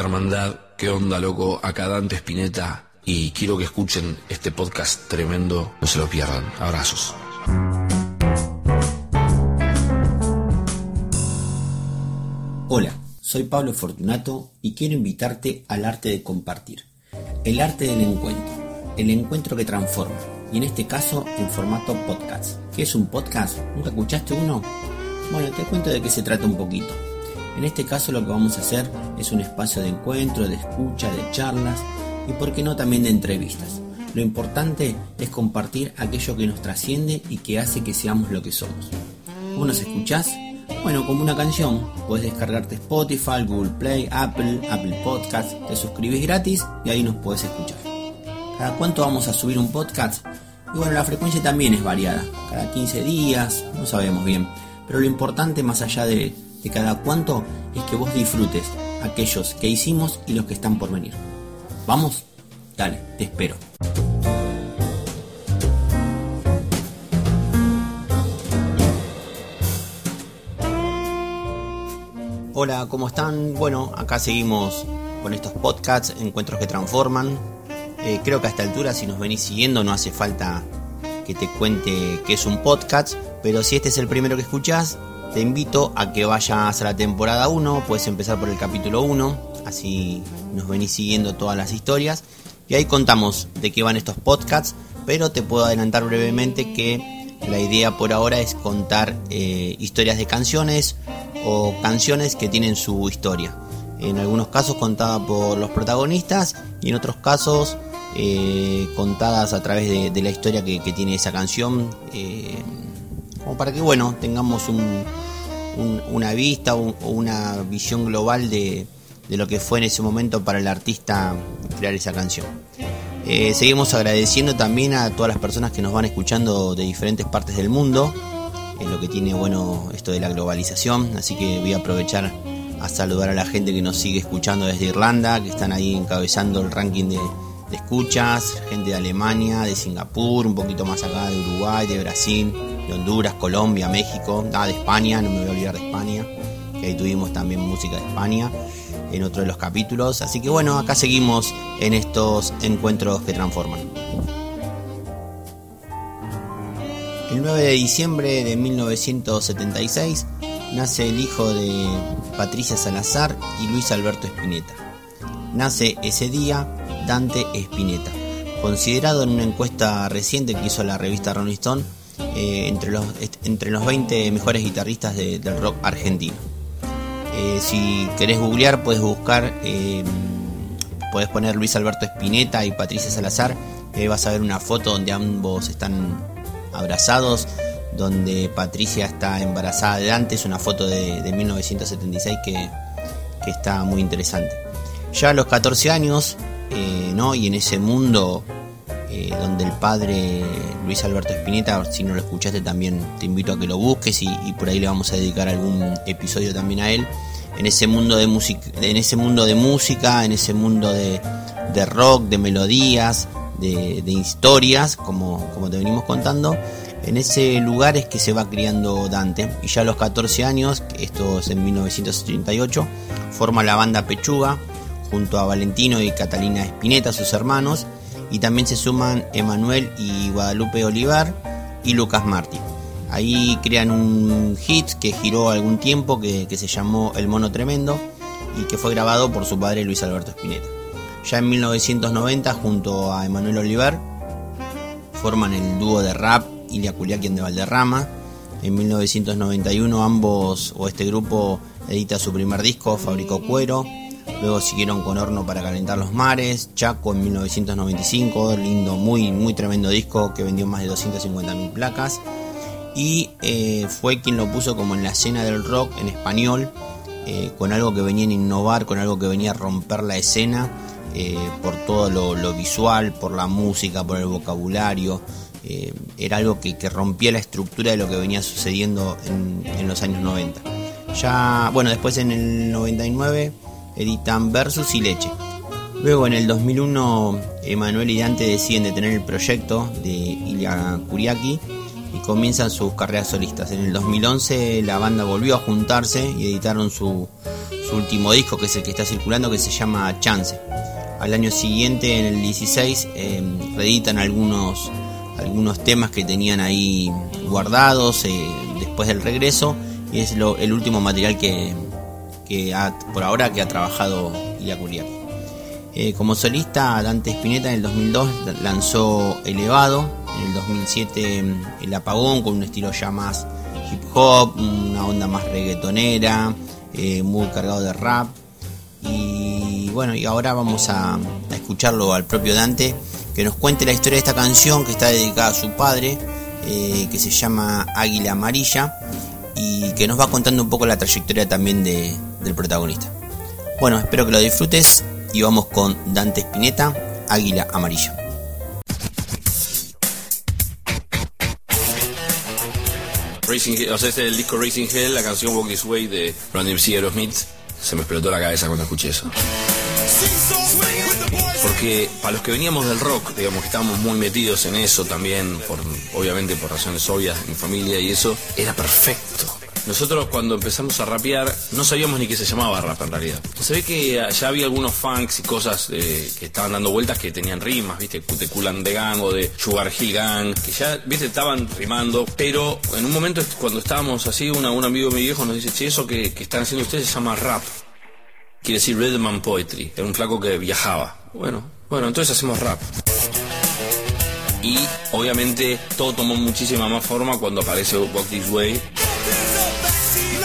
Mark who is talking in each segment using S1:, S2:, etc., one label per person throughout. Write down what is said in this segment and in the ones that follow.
S1: Hermandad, qué onda loco, acá Dante Spinetta y quiero que escuchen este podcast tremendo, no se lo pierdan. Abrazos.
S2: Hola, soy Pablo Fortunato y quiero invitarte al arte de compartir. El arte del encuentro, el encuentro que transforma, y en este caso en formato podcast. ¿Qué es un podcast? ¿Nunca escuchaste uno? Bueno, te cuento de qué se trata un poquito. En este caso lo que vamos a hacer es un espacio de encuentro, de escucha, de charlas y por qué no también de entrevistas. Lo importante es compartir aquello que nos trasciende y que hace que seamos lo que somos. ¿Cómo nos escuchás? Bueno, como una canción, puedes descargarte Spotify, Google Play, Apple, Apple Podcasts, te suscribes gratis y ahí nos puedes escuchar. ¿Cada cuánto vamos a subir un podcast? Y bueno, la frecuencia también es variada, cada 15 días, no sabemos bien, pero lo importante más allá de, de cada cuánto es que vos disfrutes aquellos que hicimos y los que están por venir. ¿Vamos? Dale, te espero. Hola, ¿cómo están? Bueno, acá seguimos con estos podcasts, encuentros que transforman. Eh, creo que a esta altura, si nos venís siguiendo, no hace falta que te cuente que es un podcast, pero si este es el primero que escuchás, te invito a que vayas a la temporada 1, puedes empezar por el capítulo 1, así nos venís siguiendo todas las historias. Y ahí contamos de qué van estos podcasts, pero te puedo adelantar brevemente que la idea por ahora es contar eh, historias de canciones o canciones que tienen su historia. En algunos casos contada por los protagonistas y en otros casos eh, contadas a través de, la historia que, tiene esa canción. Eh, para que bueno, tengamos una vista o una visión global de, lo que fue en ese momento para el artista crear esa canción. Eh, seguimos agradeciendo también a todas las personas que nos van escuchando de diferentes partes del mundo en lo que tiene bueno esto de la globalización, así que voy a aprovechar a saludar a la gente que nos sigue escuchando desde Irlanda, que están ahí encabezando el ranking de, escuchas, gente de Alemania, de Singapur, un poquito más acá de Uruguay, de Brasil, Honduras, Colombia, México, ah, de España, no me voy a olvidar de España, que ahí tuvimos también música de España en otro de los capítulos, así que bueno, acá seguimos en estos encuentros que transforman. El 9 de diciembre de 1976 nace el hijo de Patricia Salazar y Luis Alberto Spinetta. Nace ese día Dante Spinetta, considerado en una encuesta reciente que hizo la revista Rolling Stone eh, entre, los, entre los 20 mejores guitarristas del rock argentino. Eh, si querés googlear, puedes buscar, eh, puedes poner Luis Alberto Spinetta y Patricia Salazar, y ahí vas a ver una foto donde ambos están abrazados, donde Patricia está embarazada de Dante, es una foto de, 1976 que, está muy interesante. Ya a los 14 años, eh, ¿no? y en ese mundo eh, donde el padre Luis Alberto Spinetta, si no lo escuchaste también te invito a que lo busques y, por ahí le vamos a dedicar algún episodio también a él. En ese mundo de música, en ese mundo de música, en ese mundo de, de rock, de melodías, de, historias, como, como te venimos contando. En ese lugar es que se va criando Dante y ya a los 14 años, esto es en 1988, forma la banda Pechuga junto a Valentino y Catalina Espineta, sus hermanos, y también se suman Emanuel y Guadalupe Olivar y Lucas Martí. Ahí crean un hit que giró algún tiempo que, que se llamó El Mono Tremendo y que fue grabado por su padre Luis Alberto Espineta. Ya en 1990, junto a Emanuel Oliver, forman el dúo de rap Ilia Culiaquen de Valderrama. En 1991 ambos o este grupo edita su primer disco, Fabricó Cuero. Luego siguieron con Horno para calentar los mares, Chaco en 1995, lindo, muy, muy tremendo disco que vendió más de 250.000 placas. Y eh, fue quien lo puso como en la escena del rock en español, eh, con algo que venía a innovar, con algo que venía a romper la escena eh, por todo lo, visual, por la música, por el vocabulario. Era algo que, rompía la estructura de lo que venía sucediendo en, los años 90. Ya, bueno, después en el 99 editan Versus y Leche. Luego en el 2001 Emanuel y Dante deciden detener el proyecto de Ilya Kuriaki y comienzan sus carreras solistas. En el 2011 la banda volvió a juntarse y editaron su, último disco, que es el que está circulando, que se llama Chance. Al año siguiente, en el 16, eh, reeditan algunos, algunos temas que tenían ahí guardados eh, después del regreso, y es el último material que, por ahora que ha trabajado Curiaki. Eh, como solista, Dante Spinetta en el 2002 lanzó Elevado, en el 2007 mm, El Apagón con un estilo ya más hip hop, una onda más reggaetonera, eh, muy cargado de rap. Y bueno, y ahora vamos a, escucharlo al propio Dante, que nos cuente la historia de esta canción que está dedicada a su padre, eh, que se llama Águila Amarilla, y que nos va contando un poco la trayectoria también del protagonista. Bueno, espero que lo disfrutes y vamos con Dante Spinetta, Águila Amarilla.
S1: Racing, o sea, este es el disco Racing Hell, la canción Walk This Way de Randy MC Aerosmith. Se me explotó la cabeza cuando escuché eso. Porque para los que veníamos del rock, digamos que estábamos muy metidos en eso también, por, obviamente por razones obvias, mi familia y eso, era perfecto nosotros cuando empezamos a rapear no sabíamos ni qué se llamaba rap en realidad. Se ve que ya había algunos funks y cosas eh, que estaban dando vueltas que tenían rimas, ¿viste? De Kulan de Gang o de Sugar Hill Gang, que ya, ¿viste? Estaban rimando, pero en un momento cuando estábamos así, un amigo de mi viejo nos dice, che, eso que, están haciendo ustedes se llama rap. Quiere decir Redman Poetry. Era un flaco que viajaba. Bueno, bueno, entonces hacemos rap y obviamente todo tomó muchísima más forma cuando aparece Walk This Way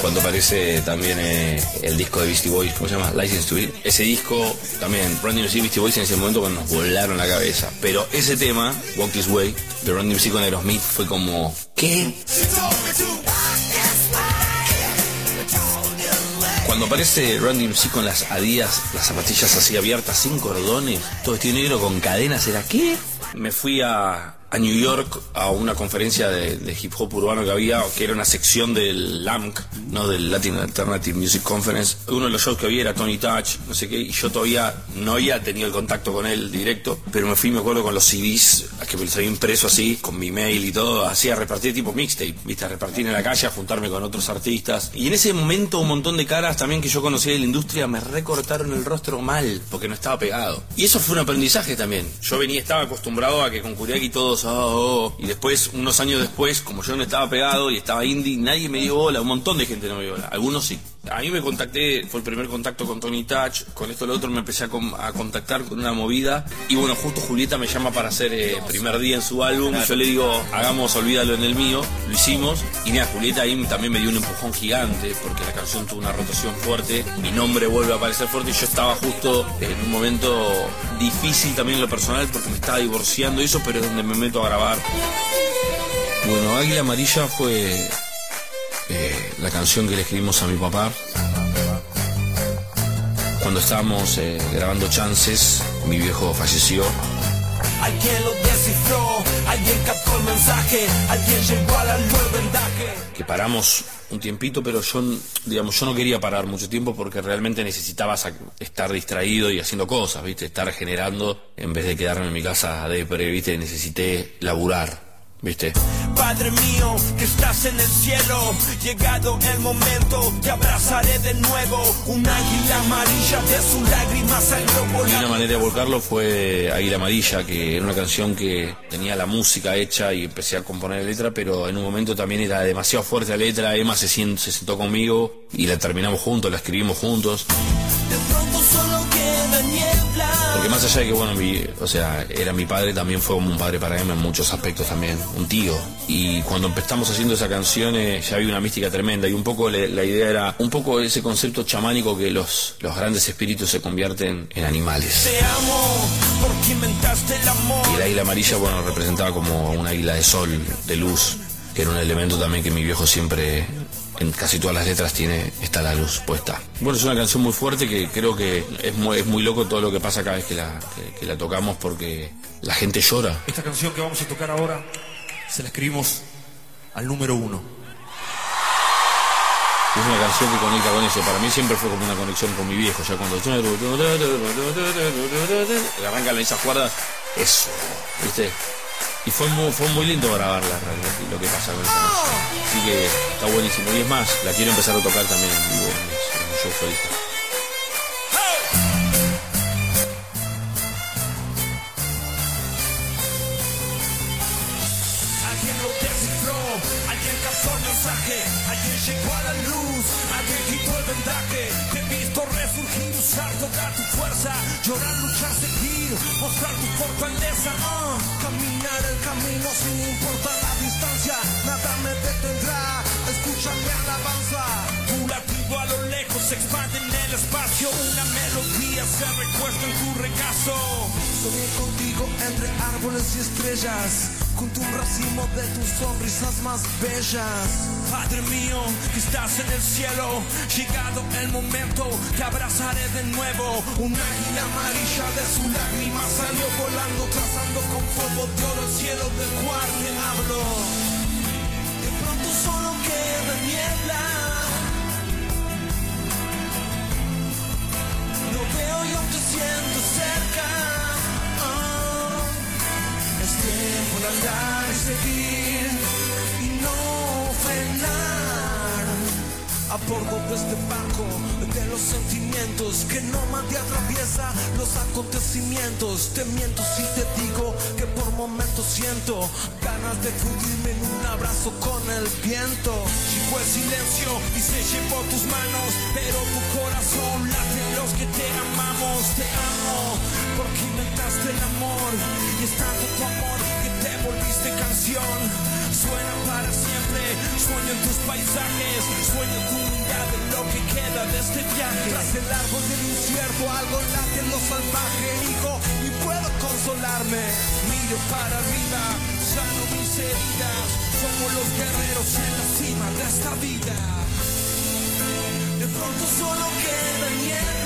S1: cuando aparece también eh, el disco de Beastie Boys, ¿cómo se llama? License to It. Ese disco también, Randy MC y Beastie Boys en ese momento cuando nos volaron la cabeza. Pero ese tema, Walk This Way, de Randy MC con Aerosmith, fue como, ¿qué? Cuando aparece Randy MC con las Adidas, las zapatillas así abiertas, sin cordones, todo vestido negro con cadenas, ¿era qué? Me fui a, a New York a una conferencia de, hip hop urbano que había, que era una sección del LAMC, ¿no? del Latin Alternative Music Conference. Uno de los shows que había era Tony Touch, no sé qué, y yo todavía no había tenido el contacto con él directo, pero me fui, me acuerdo, con los CDs, que me los había impreso así, con mi mail y todo, así a repartir tipo mixtape, viste, a repartir en la calle, a juntarme con otros artistas. Y en ese momento un montón de caras también que yo conocía de la industria me recortaron el rostro mal, porque no estaba pegado. Y eso fue un aprendizaje también. Yo venía, estaba acostumbrado a que con Kuriaki todos Oh, y después, unos años después, como yo no estaba pegado y estaba indie, nadie me dio bola, un montón de gente no me dio bola. Algunos sí. A mí me contacté, fue el primer contacto con Tony Touch, con esto y lo otro me empecé a, contactar con una movida. Y bueno, justo Julieta me llama para hacer eh, primer día en su álbum. Y yo le digo, hagamos Olvídalo en el mío. Lo hicimos. Y mira, Julieta ahí también me dio un empujón gigante porque la canción tuvo una rotación fuerte. Mi nombre vuelve a aparecer fuerte y yo estaba justo en un momento difícil también en lo personal porque me estaba divorciando y eso, pero es donde me meto a grabar. Bueno, Águila Amarilla fue eh, la canción que le escribimos a mi papá cuando estábamos eh, grabando Chances, mi viejo falleció. Alguien lo descifró, alguien captó el mensaje, alguien llegó al vendaje. Que paramos un tiempito, pero yo, digamos, yo no quería parar mucho tiempo porque realmente necesitaba estar distraído y haciendo cosas, ¿viste? Estar generando en vez de quedarme en mi casa de ¿viste? Necesité laburar. ¿Viste? Padre mío, que estás en el cielo, llegado el momento, te abrazaré de nuevo. Un águila amarilla de sus lágrimas Y una manera de volcarlo fue Águila Amarilla, que era una canción que tenía la música hecha y empecé a componer la letra, pero en un momento también era demasiado fuerte la letra. Emma se, se sentó conmigo y la terminamos juntos, la escribimos juntos. Porque más allá de que, bueno, mi, o sea, era mi padre, también fue como un padre para él en muchos aspectos también, un tío. Y cuando empezamos haciendo esa canción eh, ya había una mística tremenda y un poco la idea era, un poco ese concepto chamánico que los, los grandes espíritus se convierten en animales. Y el águila amarilla, bueno, representaba como una águila de sol, de luz, era un elemento también que mi viejo siempre en casi todas las letras tiene está la luz puesta. Bueno, es una canción muy fuerte que creo que es muy, es muy loco todo lo que pasa cada vez que la, que, la tocamos porque la gente llora.
S3: Esta canción que vamos a tocar ahora se la escribimos al número uno.
S1: Es una canción que conecta con eso. Para mí siempre fue como una conexión con mi viejo. Ya cuando arrancan esas cuerdas, eso, ¿viste? Y fue muy, fue muy lindo grabarla, lo que pasa con esa. Así que está buenísimo. Y es más, la quiero empezar a tocar también en vivo en, en show solista.
S3: Llegó a la luz, alguien quitó el vendaje. Te he visto resurgir, usar toda tu fuerza. Llorar, luchar, seguir, mostrar tu fortaleza. ah. Caminar el camino sin importar la distancia. Nada me detendrá. Escucha mi alabanza. Tu latido a lo lejos se expande en el espacio. Una melodía se recuesta en tu regazo. Soñé contigo entre árboles y estrellas. Junto a un racimo de tus sonrisas más bellas. Padre mío, que estás en el cielo, llegado el momento, te abrazaré de nuevo. Un águila amarilla de su lágrima salió volando, trazando con fuego de oro el cielo del cual te hablo. De pronto solo queda niebla. No veo y te siento cerca. Tiempo andar y seguir y no frenar. A bordo de este barco de los sentimientos que no te atraviesa los acontecimientos. Te miento si te digo que por momentos siento ganas de fundirme en un abrazo con el viento. Llegó el silencio y se llevó tus manos, pero tu corazón late los que te amamos. Te amo porque inventaste el amor y es tanto tu amor que te volviste canción. Suena para siempre, sueño en tus paisajes, sueño tu mirada en lo que queda de este viaje. Tras el árbol del infierno, algo late en lo salvaje, hijo, y puedo consolarme. Miro para arriba, sano mis heridas, somos los guerreros en la cima de esta vida. De pronto solo queda niebla.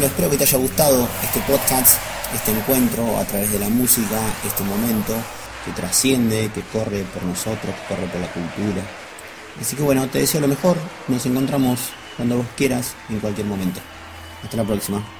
S2: Bueno, espero que te haya gustado este podcast, este encuentro a través de la música, este momento que trasciende, que corre por nosotros, que corre por la cultura. Así que bueno, te deseo lo mejor, nos encontramos cuando vos quieras, en cualquier momento. Hasta la próxima.